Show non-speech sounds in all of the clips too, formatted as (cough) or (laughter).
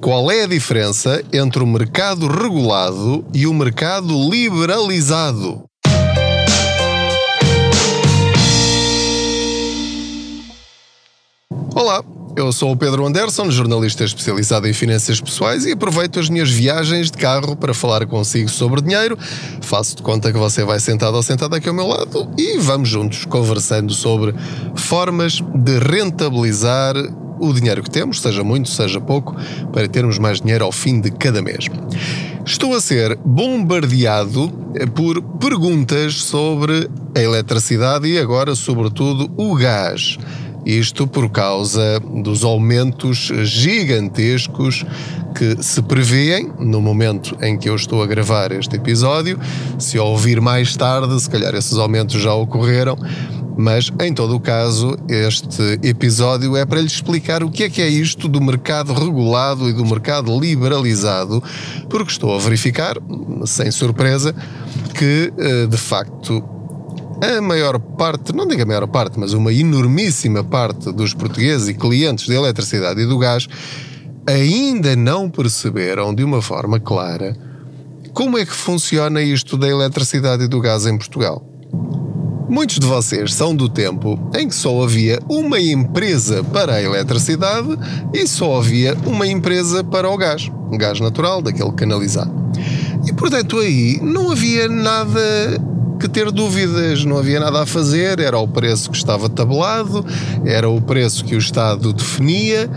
Qual é a diferença entre o mercado regulado e o mercado liberalizado? Olá, eu sou o Pedro Anderson, jornalista especializado em finanças pessoais e aproveito as minhas viagens de carro para falar consigo sobre dinheiro. Faço de conta que você vai sentado ou sentado aqui ao meu lado e vamos juntos conversando sobre formas de rentabilizar o dinheiro que temos, seja muito, seja pouco, para termos mais dinheiro ao fim de cada mês. Estou a ser bombardeado por perguntas sobre a eletricidade e agora, sobretudo, o gás. Isto por causa dos aumentos gigantescos que se prevêem no momento em que eu estou a gravar este episódio. Se ouvir mais tarde, se calhar esses aumentos já ocorreram, mas em todo o caso, este episódio é para lhe explicar o que é que é isto do mercado regulado e do mercado liberalizado, porque estou a verificar, sem surpresa, que eh, de facto a maior parte, não digo a maior parte, mas uma enormíssima parte dos portugueses e clientes da eletricidade e do gás ainda não perceberam de uma forma clara como é que funciona isto da eletricidade e do gás em Portugal. Muitos de vocês são do tempo em que só havia uma empresa para a eletricidade e só havia uma empresa para o gás, gás natural, daquele canalizado. E portanto aí não havia nada que ter dúvidas, não havia nada a fazer, era o preço que estava tabelado, era o preço que o Estado definia,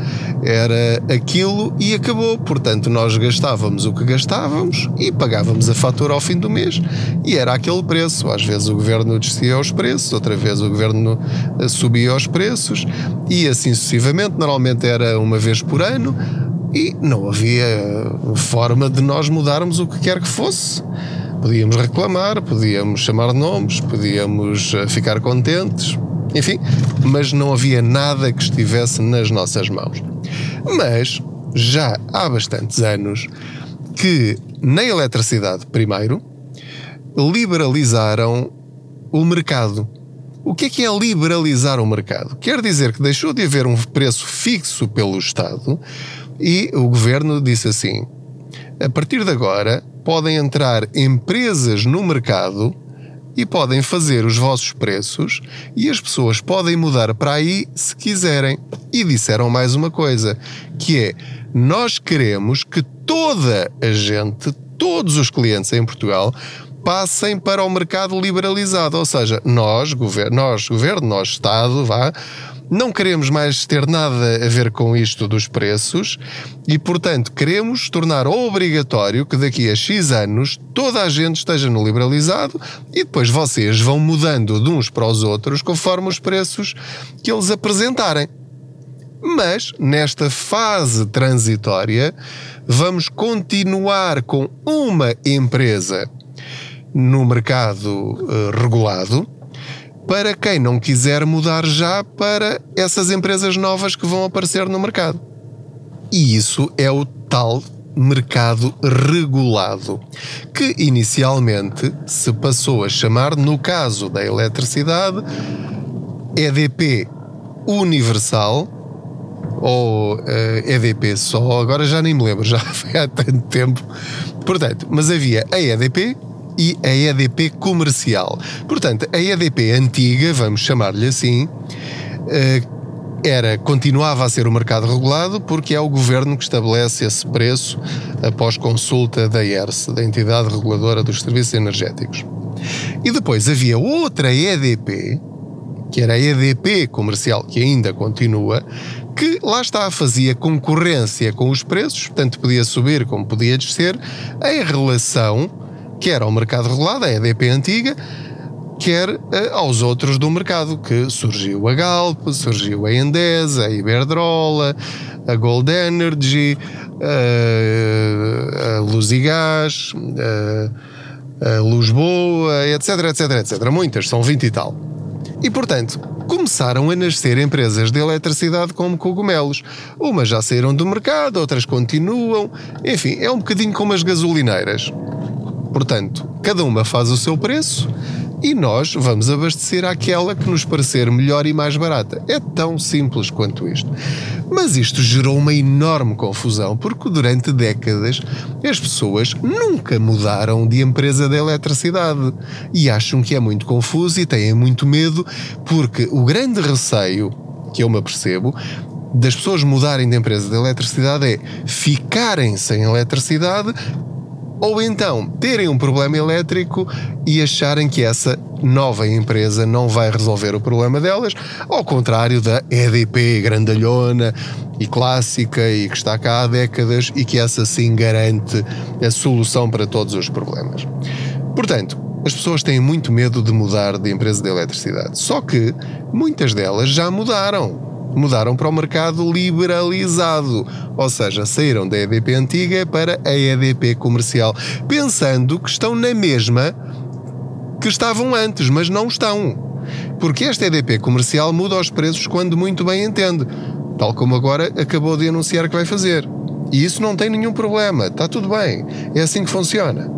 era aquilo e acabou. Portanto, nós gastávamos o que gastávamos e pagávamos a fatura ao fim do mês e era aquele preço. Às vezes o governo descia os preços, outra vez o governo eh, subia os preços e assim sucessivamente. Normalmente era uma vez por ano e não havia forma de nós mudarmos o que quer que fosse. Podíamos reclamar, podíamos chamar nomes, podíamos eh, ficar contentes, enfim, mas não havia nada que estivesse nas nossas mãos. Mas já há bastantes anos que na eletricidade, primeiro, liberalizaram o mercado. O que é que é liberalizar o mercado? Quer dizer que deixou de haver um preço fixo pelo Estado e o governo disse assim: a partir de agora, podem entrar empresas no mercado e podem fazer os vossos preços e as pessoas podem mudar para aí se quiserem. E disseram mais uma coisa, que é nós queremos que toda a gente, todos os clientes em Portugal, passem para o mercado liberalizado, ou seja, nós, governo, nós, governo, nós Estado, vá, não queremos mais ter nada a ver com isto dos preços e, portanto, queremos tornar obrigatório que daqui a X anos toda a gente esteja no liberalizado e depois vocês vão mudando de uns para os outros conforme os preços que eles apresentarem. Mas, nesta fase transitória, vamos continuar com uma empresa no mercado uh, regulado para quem não quiser mudar já para essas empresas novas que vão aparecer no mercado. E isso é o tal mercado regulado, que inicialmente se passou a chamar, no caso da eletricidade, EDP Universal ou uh, eh, EDP só, agora já nem me lembro, (laughs) já foi há tanto tempo. Portanto, mas havia a EDP, e a EDP comercial. Portanto, a EDP antiga, vamos chamar-lhe assim, eh, era, continuava a ser o mercado regulado porque é o governo que estabelece esse preço após consulta da ERS, da Entidade Reguladora dos Serviços Energéticos. E depois havia outra EDP, que era a EDP comercial, que ainda continua, que lá está, fazia concorrência com os preços, tanto podia subir como podia descer, em relação quer ao mercado regulado, a EDP antiga, quer uh, aos outros do mercado, que surgiu a Galp, surgiu a Endesa, a Iberdrola, a Gold Energy, uh, a Luz e Gás, a Luz Boa, etc, etc, etc. Muitas, são 20 e tal. E, portanto, começaram a nascer empresas de eletricidade como cogumelos. Umas já saíram do mercado, outras continuam. Enfim, é um bocadinho como as gasolineiras. Portanto, cada uma faz o seu preço e nós vamos abastecer aquela que nos parecer melhor e mais barata. É tão simples quanto isto. Mas isto gerou uma enorme confusão porque durante décadas as pessoas nunca mudaram de empresa de eletricidade e acham que é muito confuso e têm muito medo porque o grande receio que eu me apercebo das pessoas mudarem de empresa de eletricidade é ficarem sem eletricidade ou então terem um problema elétrico e acharem que essa nova empresa não vai resolver o problema delas, ao contrário da EDP grandalhona e clássica e que está cá há décadas e que essa sim garante a solução para todos os problemas. Portanto, as pessoas têm muito medo de mudar de empresa de eletricidade. Só que muitas delas já mudaram mudaram para o mercado liberalizado, ou seja, saíram da EDP antiga para a EDP comercial, pensando que estão na mesma que estavam antes, mas não estão. Porque esta EDP comercial muda os preços quando muito bem entende, tal como agora acabou de anunciar que vai fazer. E isso não tem nenhum problema, está tudo bem, é assim que funciona.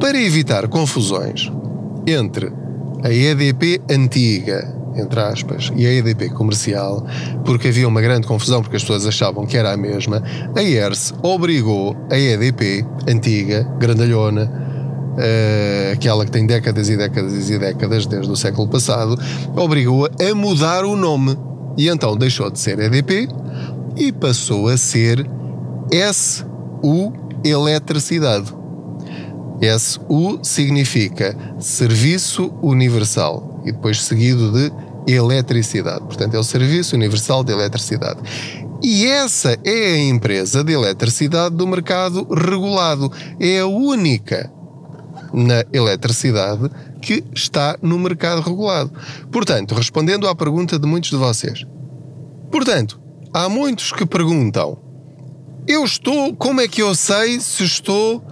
Para evitar confusões entre a EDP antiga entre aspas, e a EDP comercial, porque havia uma grande confusão porque as pessoas achavam que era a mesma, a ERS obrigou a EDP, antiga, grandalhona, uh, aquela que tem décadas e décadas e décadas desde o século passado, obrigou-a a mudar o nome. E então deixou de ser EDP e passou a ser SU Eletricidade. SU significa Serviço Universal e depois seguido de eletricidade. Portanto, é o Serviço Universal de Eletricidade. E essa é a empresa de eletricidade do mercado regulado. É a única na eletricidade que está no mercado regulado. Portanto, respondendo à pergunta de muitos de vocês. Portanto, há muitos que perguntam: eu estou, como é que eu sei se estou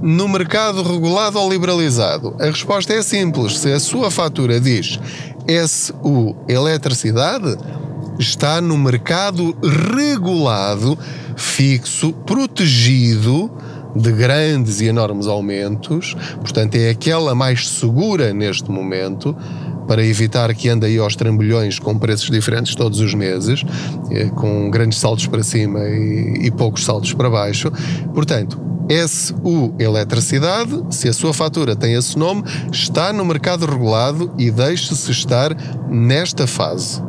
no mercado regulado ou liberalizado? A resposta é simples. Se a sua fatura diz SU Eletricidade, está no mercado regulado, fixo, protegido de grandes e enormes aumentos, portanto é aquela mais segura neste momento, para evitar que ande aí aos trambolhões com preços diferentes todos os meses, eh, com grandes saltos para cima e, e poucos saltos para baixo. Portanto, SU Eletricidade, se a sua fatura tem esse nome, está no mercado regulado e deixe-se estar nesta fase.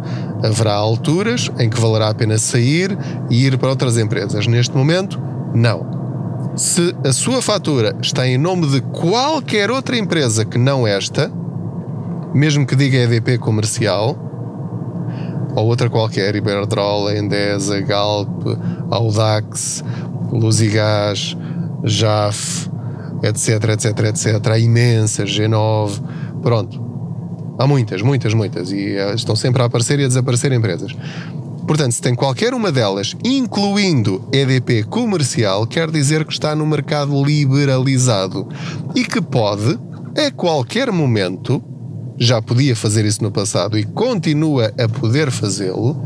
Haverá alturas em que valerá a pena sair e ir para outras empresas. Neste momento, não. Se a sua fatura está em nome de qualquer outra empresa que não esta, mesmo que diga EDP comercial, ou outra qualquer, Iberdrola, Endesa, Galp, Audax, Luzigás, JAF, etc, etc, etc. Há imensas, G9, pronto. Há muitas, muitas, muitas. E eh, estão sempre a aparecer e a desaparecer empresas. Portanto, se tem qualquer uma delas, incluindo EDP comercial, quer dizer que está no mercado liberalizado e que pode, a qualquer momento, já podia fazer isso no passado e continua a poder fazê-lo,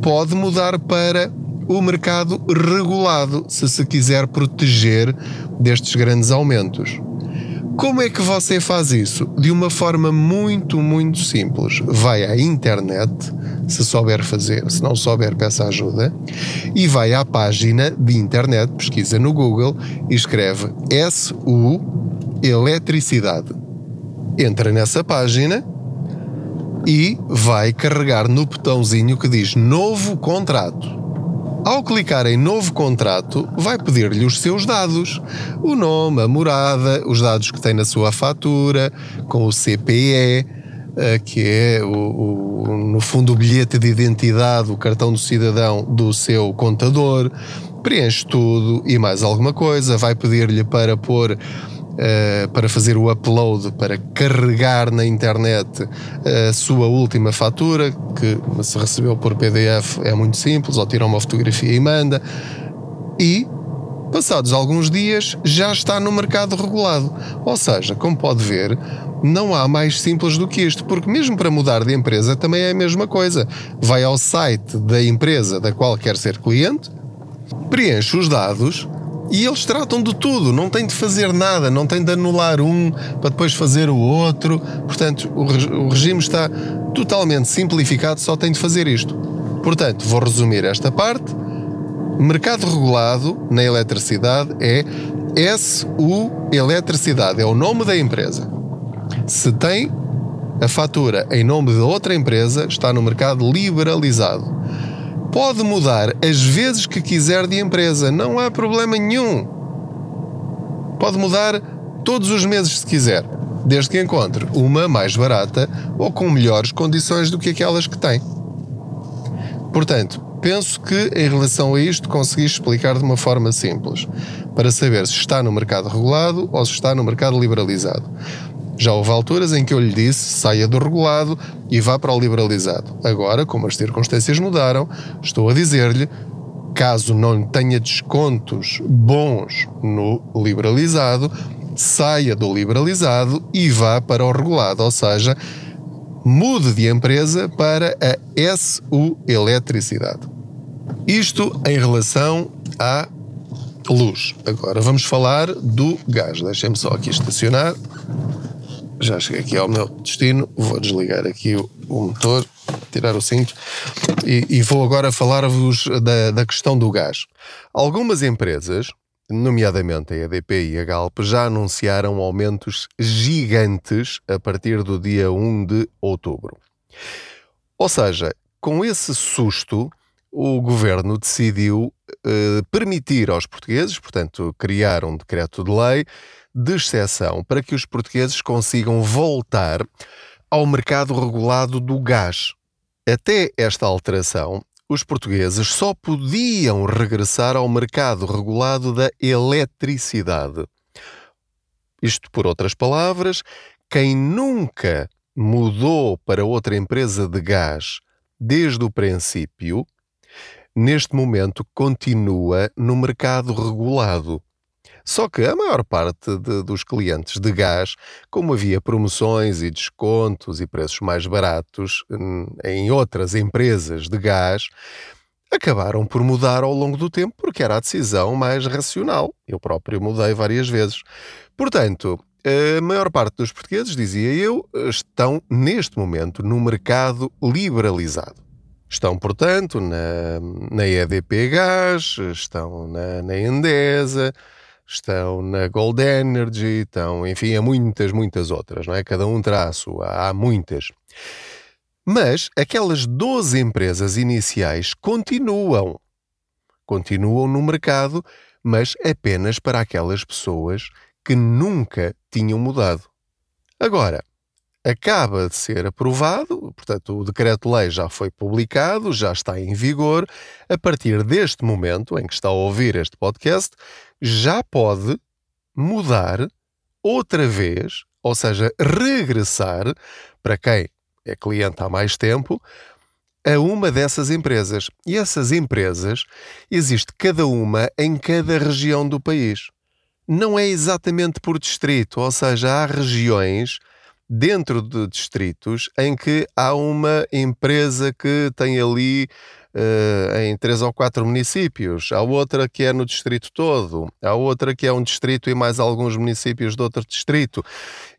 pode mudar para o mercado regulado, se se quiser proteger destes grandes aumentos. Como é que você faz isso? De uma forma muito, muito simples. Vai à internet, se souber fazer, se não souber, peça ajuda, e vai à página de internet, pesquisa no Google e escreve SU Eletricidade. Entra nessa página e vai carregar no botãozinho que diz Novo Contrato. Ao clicar em novo contrato, vai pedir-lhe os seus dados: o nome, a morada, os dados que tem na sua fatura, com o CPE, eh, que é o, o, no fundo o bilhete de identidade, o cartão do cidadão do seu contador. Preenche tudo e mais alguma coisa. Vai pedir-lhe para pôr Uh, para fazer o upload, para carregar na internet a sua última fatura, que se recebeu por PDF é muito simples, ou tira uma fotografia e manda. E, passados alguns dias, já está no mercado regulado. Ou seja, como pode ver, não há mais simples do que isto, porque mesmo para mudar de empresa também é a mesma coisa. Vai ao site da empresa da qual quer ser cliente, preenche os dados E eles tratam de tudo, não tem de fazer nada, não tem de anular um para depois fazer o outro. Portanto, o, regime está totalmente simplificado, só tem de fazer isto. Portanto, vou resumir esta parte. Mercado regulado na eletricidade é SU Eletricidade, é o nome da empresa. Se tem a fatura em nome de outra empresa, está no mercado liberalizado. Pode mudar as vezes que quiser de empresa, não há problema nenhum. Pode mudar todos os meses se quiser, desde que encontre uma mais barata ou com melhores condições do que aquelas que tem. Portanto, penso que em relação a isto consegui explicar de uma forma simples, para saber se está no mercado regulado ou se está no mercado liberalizado. Já houve alturas em que eu lhe disse saia do regulado e vá para o liberalizado. Agora, como as circunstâncias mudaram, estou a dizer-lhe caso não tenha descontos bons no liberalizado, saia do liberalizado e vá para o regulado, ou seja, mude de empresa para a SU Eletricidade. Isto em relação à luz. Agora vamos falar do gás. Deixem-me só aqui estacionar já cheguei aqui ao meu destino, vou desligar aqui o, o motor, tirar o cinto e, e vou agora falar-vos da, da questão do gás. Algumas empresas, nomeadamente a EDP e a Galp, já anunciaram aumentos gigantes a partir do dia 1 de outubro. Ou seja, com esse susto, o governo decidiu eh, permitir aos portugueses, portanto, criar um decreto de lei de exceção para que os portugueses consigam voltar ao mercado regulado do gás. Até esta alteração, os portugueses só podiam regressar ao mercado regulado da eletricidade. Isto, por outras palavras, quem nunca mudou para outra empresa de gás desde o princípio, neste momento continua no mercado regulado. Só que a maior parte de, dos clientes de gás, como havia promoções e descontos e preços mais baratos hum, em outras empresas de gás, acabaram por mudar ao longo do tempo porque era a decisão mais racional. Eu próprio mudei várias vezes. Portanto, a maior parte dos portugueses, dizia eu, estão neste momento no mercado liberalizado. Estão, portanto, na, na EDP Gás, estão na, na Endesa, estão na Gold Energy, estão, enfim, há muitas, muitas outras, não é? Cada um sua, há muitas. Mas aquelas 12 empresas iniciais continuam. Continuam no mercado, mas apenas para aquelas pessoas que nunca tinham mudado. Agora, acaba de ser aprovado, portanto, o decreto-lei já foi publicado, já está em vigor. A partir deste momento em que está a ouvir este podcast, já pode mudar outra vez, ou seja, regressar para quem é cliente há mais tempo, a uma dessas empresas. E essas empresas existe cada uma em cada região do país. Não é exatamente por distrito, ou seja, há regiões dentro de distritos em que há uma empresa que tem ali uh, em três ou quatro municípios, há outra que é no distrito todo, há outra que é um distrito e mais alguns municípios de outro distrito.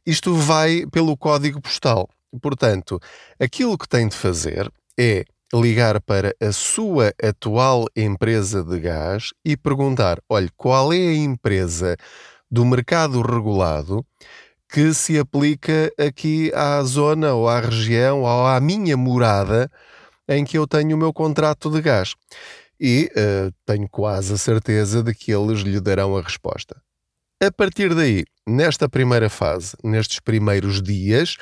Isto vai pelo código postal. Portanto, aquilo que tem de fazer é ligar para a sua atual empresa de gás e perguntar: olha, qual é a empresa do mercado regulado que se aplica aqui à zona ou à região ou à minha morada em que eu tenho o meu contrato de gás. E uh, tenho quase a certeza de que eles lhe darão a resposta. A partir daí, nesta primeira fase, nestes primeiros dias,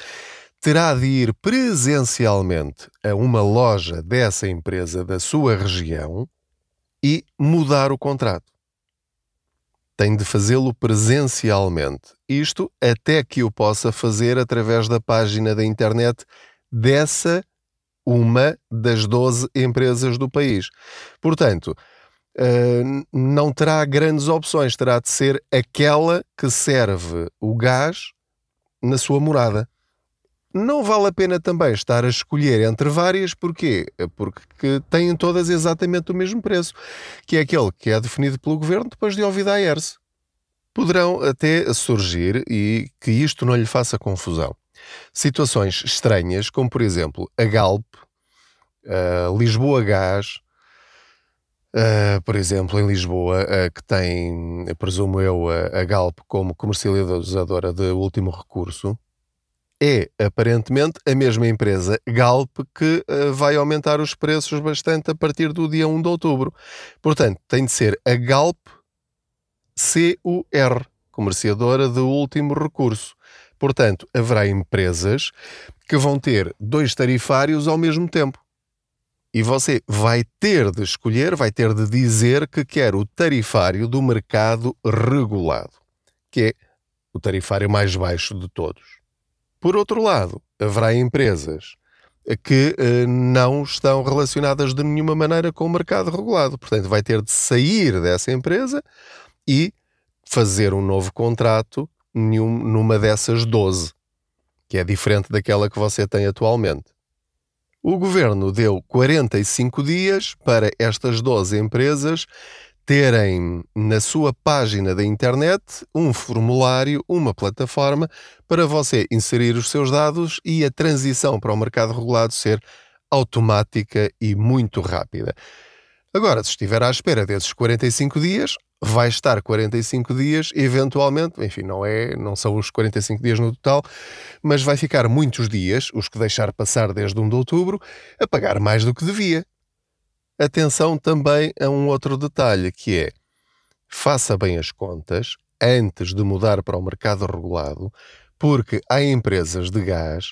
terá de ir presencialmente a uma loja dessa empresa da sua região e mudar o contrato tem de fazê-lo presencialmente. Isto até que o possa fazer através da página da internet dessa uma das 12 empresas do país. Portanto, uh, não terá grandes opções, terá de ser aquela que serve o gás na sua morada. não vale a pena também estar a escolher entre várias, porquê? Porque têm todas exatamente o mesmo preço, que é aquele que é definido pelo governo depois de ouvir a AERS. Poderão até surgir, e que isto não lhe faça confusão, situações estranhas, como por exemplo a Galp, a Lisboa Gás, Uh, por exemplo, em Lisboa, uh, que tem, presumo eu, a, a Galp como comercializadora de último recurso, é aparentemente a mesma empresa Galp que uh, vai aumentar os preços bastante a partir do dia 1 de outubro. Portanto, tem de ser a Galp CUR, comerciadora de último recurso. Portanto, haverá empresas que vão ter dois tarifários ao mesmo tempo. E você vai ter de escolher, vai ter de dizer que quer o tarifário do mercado regulado, que é o tarifário mais baixo de todos. Por outro lado, haverá empresas que eh, não estão relacionadas de nenhuma maneira com o mercado regulado. Portanto, vai ter de sair dessa empresa e fazer um novo contrato numa dessas 12, que é diferente daquela que você tem atualmente. O governo deu 45 dias para estas 12 empresas terem na sua página da internet um formulário, uma plataforma para você inserir os seus dados e a transição para o mercado regulado ser automática e muito rápida. Agora, se estiver à espera desses 45 dias, vai estar 45 dias, eventualmente, enfim, não é, não são os 45 dias no total, mas vai ficar muitos dias, os que deixar passar desde 1 de outubro, a pagar mais do que devia. Atenção também a um outro detalhe, que é, faça bem as contas antes de mudar para o mercado regulado, porque há empresas de gás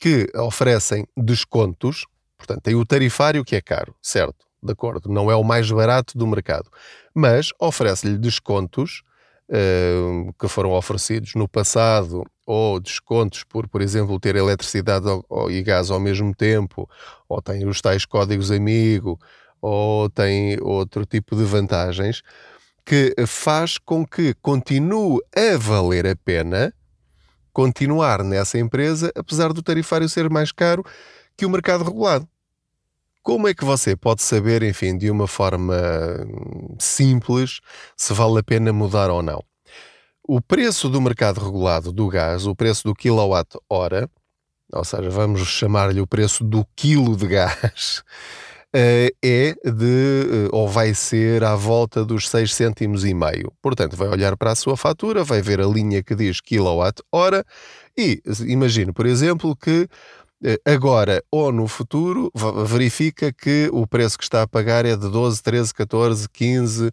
que oferecem descontos, portanto, tem o tarifário que é caro, certo? De acordo, não é o mais barato do mercado, mas oferece-lhe descontos uh, que foram oferecidos no passado ou descontos por, por exemplo, ter eletricidade e gás ao mesmo tempo, ou tem os tais códigos amigo, ou tem outro tipo de vantagens que faz com que continue a valer a pena continuar nessa empresa, apesar do tarifário ser mais caro que o mercado regulado. Como é que você pode saber, enfim, de uma forma simples, se vale a pena mudar ou não? O preço do mercado regulado do gás, o preço do quilowatt-hora, ou seja, vamos chamar-lhe o preço do quilo de gás, (laughs) eh, é de, eh, ou vai ser à volta dos 6 cêntimos e meio. Portanto, vai olhar para a sua fatura, vai ver a linha que diz quilowatt-hora e imagine, por exemplo, que agora ou no futuro, verifica que o preço que está a pagar é de 12, 13, 14, 15,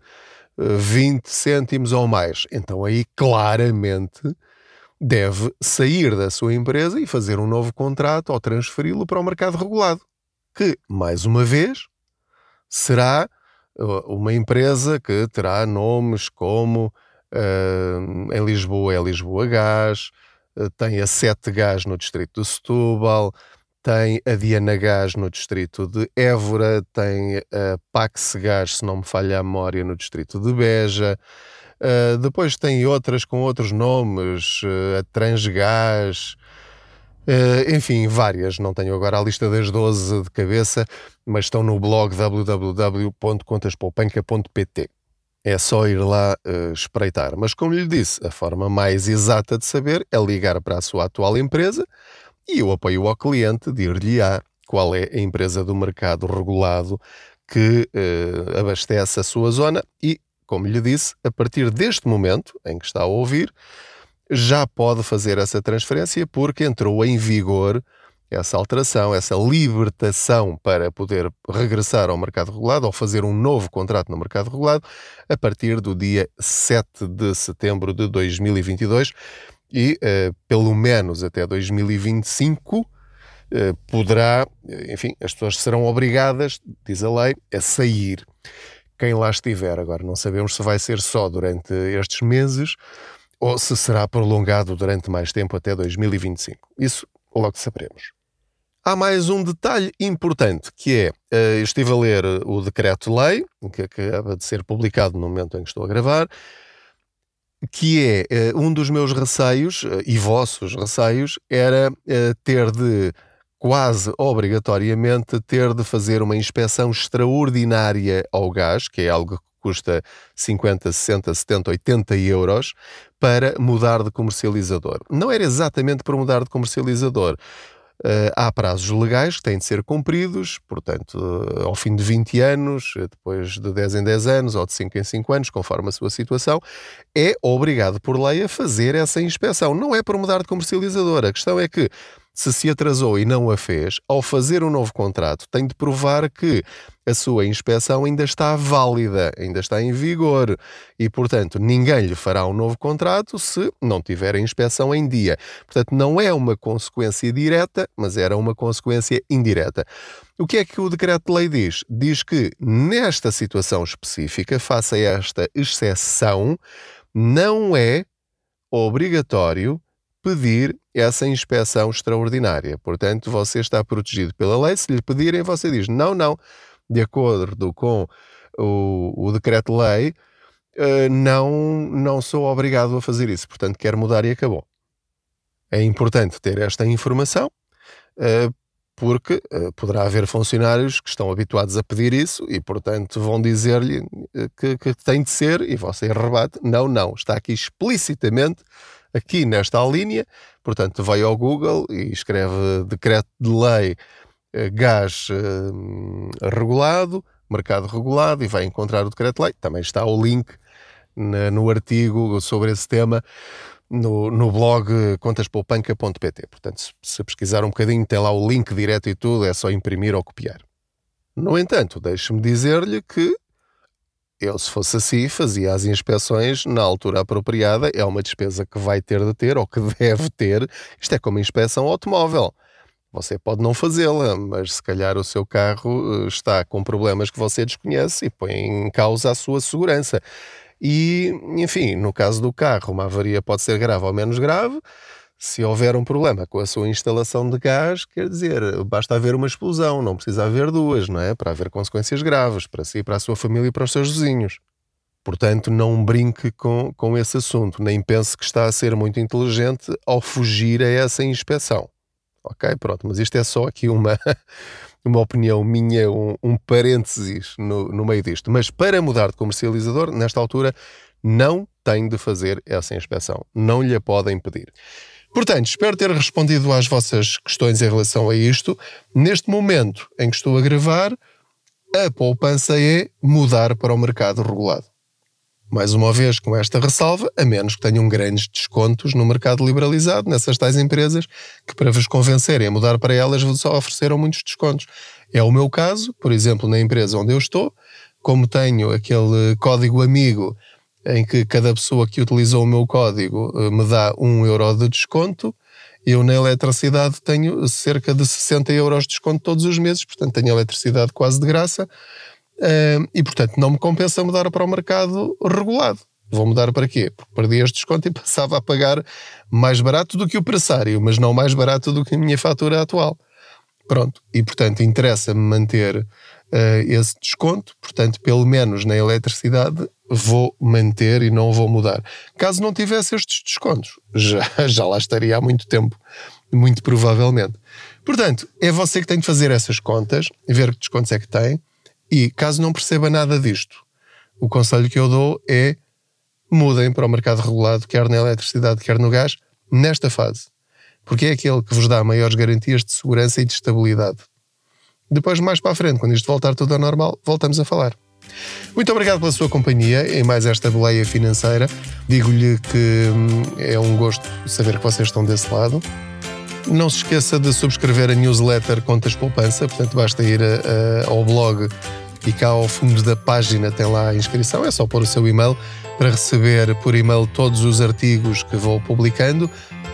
20 cêntimos ou mais. Então aí claramente deve sair da sua empresa e fazer um novo contrato ou transferi-lo para o mercado regulado, que, mais uma vez, será eh, uma empresa que terá nomes como uh, em Lisboa é Lisboa Gás, eh, tem a Sete Gás no distrito de Setúbal, tem a Diana Gás no distrito de Évora, tem a Pax Gás, se não me falha a memória, no distrito de Beja. Uh, depois tem outras com outros nomes, uh, a Transgás, uh, enfim, várias. Não tenho agora a lista das 12 de cabeça, mas estão no blog www.contaspoupanca.pt. É só ir lá uh, espreitar. Mas, como lhe disse, a forma mais exata de saber é ligar para a sua atual empresa e o apoio ao cliente dir-lhe-á qual é a empresa do mercado regulado que uh, abastece a sua zona e, como lhe disse, a partir deste momento em que está a ouvir, já pode fazer essa transferência porque entrou em vigor essa alteração, essa libertação para poder regressar ao mercado regulado ou fazer um novo contrato no mercado regulado a partir do dia 7 de setembro de 2022 e, uh, pelo menos até 2025, uh, eh, poderá, enfim, as pessoas serão obrigadas, diz a lei, a sair. Quem lá estiver, agora não sabemos se vai ser só durante estes meses ou se será prolongado durante mais tempo até 2025. Isso logo saberemos. Há mais um detalhe importante que é, eu estive a ler o decreto-lei, que acaba de ser publicado no momento em que estou a gravar, que é eh, um dos meus receios eh, e vossos receios era eh, ter de quase obrigatoriamente ter de fazer uma inspeção extraordinária ao gás, que é algo que custa 50, 60, 70, 80 euros, para mudar de comercializador. Não era exatamente para mudar de comercializador. Uh, há prazos legais que têm de ser cumpridos, portanto, uh, ao fim de 20 anos, uh, depois de 10 em 10 anos ou de 5 em 5 anos, conforme a sua situação, é obrigado por lei a fazer essa inspeção. Não é para mudar de comercializador. A questão é que se se atrasou e não a fez, ao fazer um novo contrato, tem de provar que a sua inspeção ainda está válida, ainda está em vigor e, portanto, ninguém lhe fará um novo contrato se não tiver a inspeção em dia. Portanto, não é uma consequência direta, mas era uma consequência indireta. O que é que o decreto-lei diz? Diz que, nesta situação específica, faça esta exceção, não é obrigatório pedir essa inspeção extraordinária. Portanto, você está protegido pela lei. Se lhe pedirem, você diz: não, não, de acordo com o, o decreto-lei, uh, não, não sou obrigado a fazer isso. Portanto, quero mudar e acabou. É importante ter esta informação. Uh, porque uh, poderá haver funcionários que estão habituados a pedir isso e, portanto, vão dizer-lhe que, que, tem de ser e você rebate: não, não, está aqui explicitamente aqui nesta linha, portanto, vai ao Google e escreve decreto de lei eh, gás eh, regulado, mercado regulado e vai encontrar o decreto de lei. Também está o link no artigo sobre esse tema no, no blog contaspoupanca.pt. Portanto, se pesquisar um bocadinho, tem lá o link direto e tudo, é só imprimir ou copiar. No entanto, deixe-me dizer-lhe que eu, se fosse assim, fazia as inspeções na altura apropriada. É uma despesa que vai ter de ter ou que (laughs) deve ter. Isto é como inspeção automóvel. Você pode não fazê-la, mas se calhar o seu carro eh, está com problemas que você desconhece e põe em causa a sua segurança. E, enfim, no caso do carro, uma avaria pode ser grave ou menos grave. Se houver um problema com a sua instalação de gás, quer dizer, basta haver uma explosão, não precisa haver duas, não é? Para haver consequências graves para si, para a sua família e para os seus vizinhos. Portanto, não brinque com, com esse assunto, nem pense que está a ser muito inteligente ao fugir a essa inspeção. Ok? Pronto, mas isto é só aqui uma, (laughs) uma opinião minha, um, um parênteses no, no meio disto. Mas para mudar de comercializador, nesta altura, não tem de fazer essa inspeção. Não lhe a podem pedir. Portanto, espero ter respondido às vossas questões em relação a isto. Neste momento em que estou a gravar, a poupança é mudar para o mercado regulado. Mais uma vez, com esta ressalva, a menos que tenham grandes descontos no mercado liberalizado, nessas tais empresas, que para vos convencerem a mudar para elas vos ofereceram muitos descontos. É o meu caso, por exemplo, na empresa onde eu estou, como tenho aquele código amigo em que cada pessoa que utilizou o meu código eh, me dá um euro de desconto. Eu na eletricidade tenho cerca de 60 euros de desconto todos os meses, portanto tenho eletricidade quase de graça eh, e portanto não me compensa mudar para o mercado regulado. Vou mudar para quê? Porque perdi este desconto e (laughs) passava a pagar mais barato do que o pressário, mas não mais barato do que a minha fatura atual. Pronto, e portanto interessa-me manter uh, esse desconto, portanto, pelo menos na eletricidade, vou manter e não vou mudar. Caso não tivesse estes descontos, já, (laughs) já lá estaria há muito tempo, muito provavelmente. Portanto, é você que tem de fazer essas contas, ver que descontos é que tem, e caso não perceba nada disto, o conselho que eu dou é mudem para o mercado regulado, quer na eletricidade, quer no gás, nesta fase. Porque é aquele que vos dá maiores garantias de segurança e de estabilidade. Depois, mais para a frente, quando isto voltar tudo ao normal, voltamos a falar. Muito obrigado pela sua companhia em mais esta boleia financeira. Digo-lhe que hum, é um gosto saber que vocês estão desse lado. Não se esqueça de subscrever a newsletter Contas Poupança, portanto, basta ir a, a, ao blog e cá ao fundo da página tem lá a inscrição. É só pôr o seu e-mail para receber por e-mail todos os artigos que vou publicando,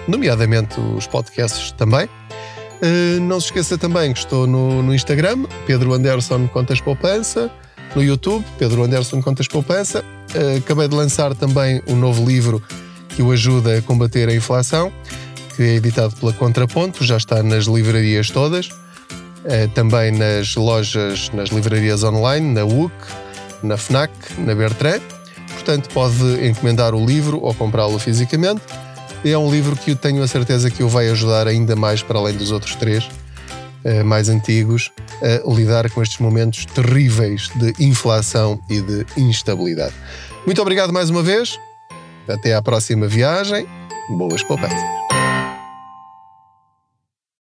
nomeadamente os podcasts também. Uh, não se esqueça também que estou no, no Instagram, Pedro Anderson Contas Poupança no YouTube, Pedro Anderson Contas Poupança. Uh, acabei de lançar também um novo livro que o ajuda a combater a inflação, que é editado pela Contraponto, já está nas livrarias todas, uh, também nas lojas, nas livrarias online, na UC, na FNAC, na Bertrand. portanto pode encomendar o livro ou comprá-lo fisicamente. É um livro que eu tenho a certeza que o vai ajudar ainda mais para além dos outros três eh, mais antigos a lidar com estes momentos terríveis de inflação e de instabilidade. Muito obrigado mais uma vez. Até à próxima viagem. Boas poupanças.